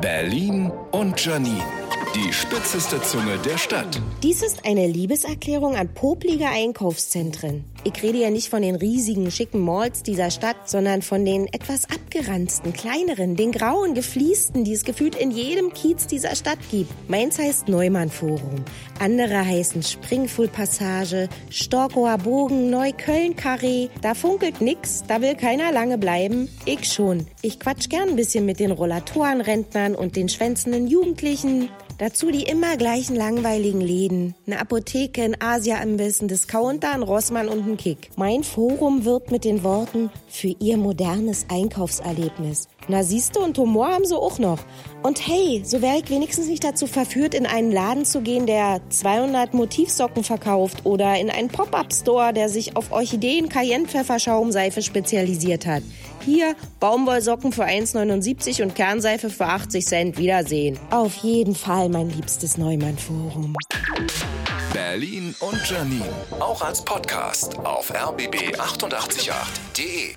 Berlin und Janine. Die spitzeste Zunge der Stadt. Dies ist eine Liebeserklärung an poplige Einkaufszentren. Ich rede ja nicht von den riesigen, schicken Malls dieser Stadt, sondern von den etwas abgeranzten, kleineren, den grauen, gefliesten, die es gefühlt in jedem Kiez dieser Stadt gibt. Meins heißt Neumann Forum. Andere heißen Springfuhl Passage, Storkower Bogen, Neukölln Carré. Da funkelt nix, da will keiner lange bleiben. Ich schon. Ich quatsch gern ein bisschen mit den Rollatorenrentnern und den schwänzenden Jugendlichen. Dazu die immer gleichen langweiligen Läden. Eine Apotheke, ein Asia-Imbiss, ein Discounter, ein Rossmann und ein Kick. Mein Forum wird mit den Worten für ihr modernes Einkaufserlebnis. Na siehste, und Humor haben sie auch noch. Und hey, so wäre ich wenigstens nicht dazu verführt, in einen Laden zu gehen, der 200 Motivsocken verkauft oder in einen Pop-Up-Store, der sich auf Orchideen, Cayenne, Pfefferschaumseife spezialisiert hat. Hier Baumwollsocken für 1,79 und Kernseife für 80 Cent. Wiedersehen. Auf jeden Fall, mein liebstes Neumann-Forum. Berlin und Janine. Auch als Podcast auf rbb888.de.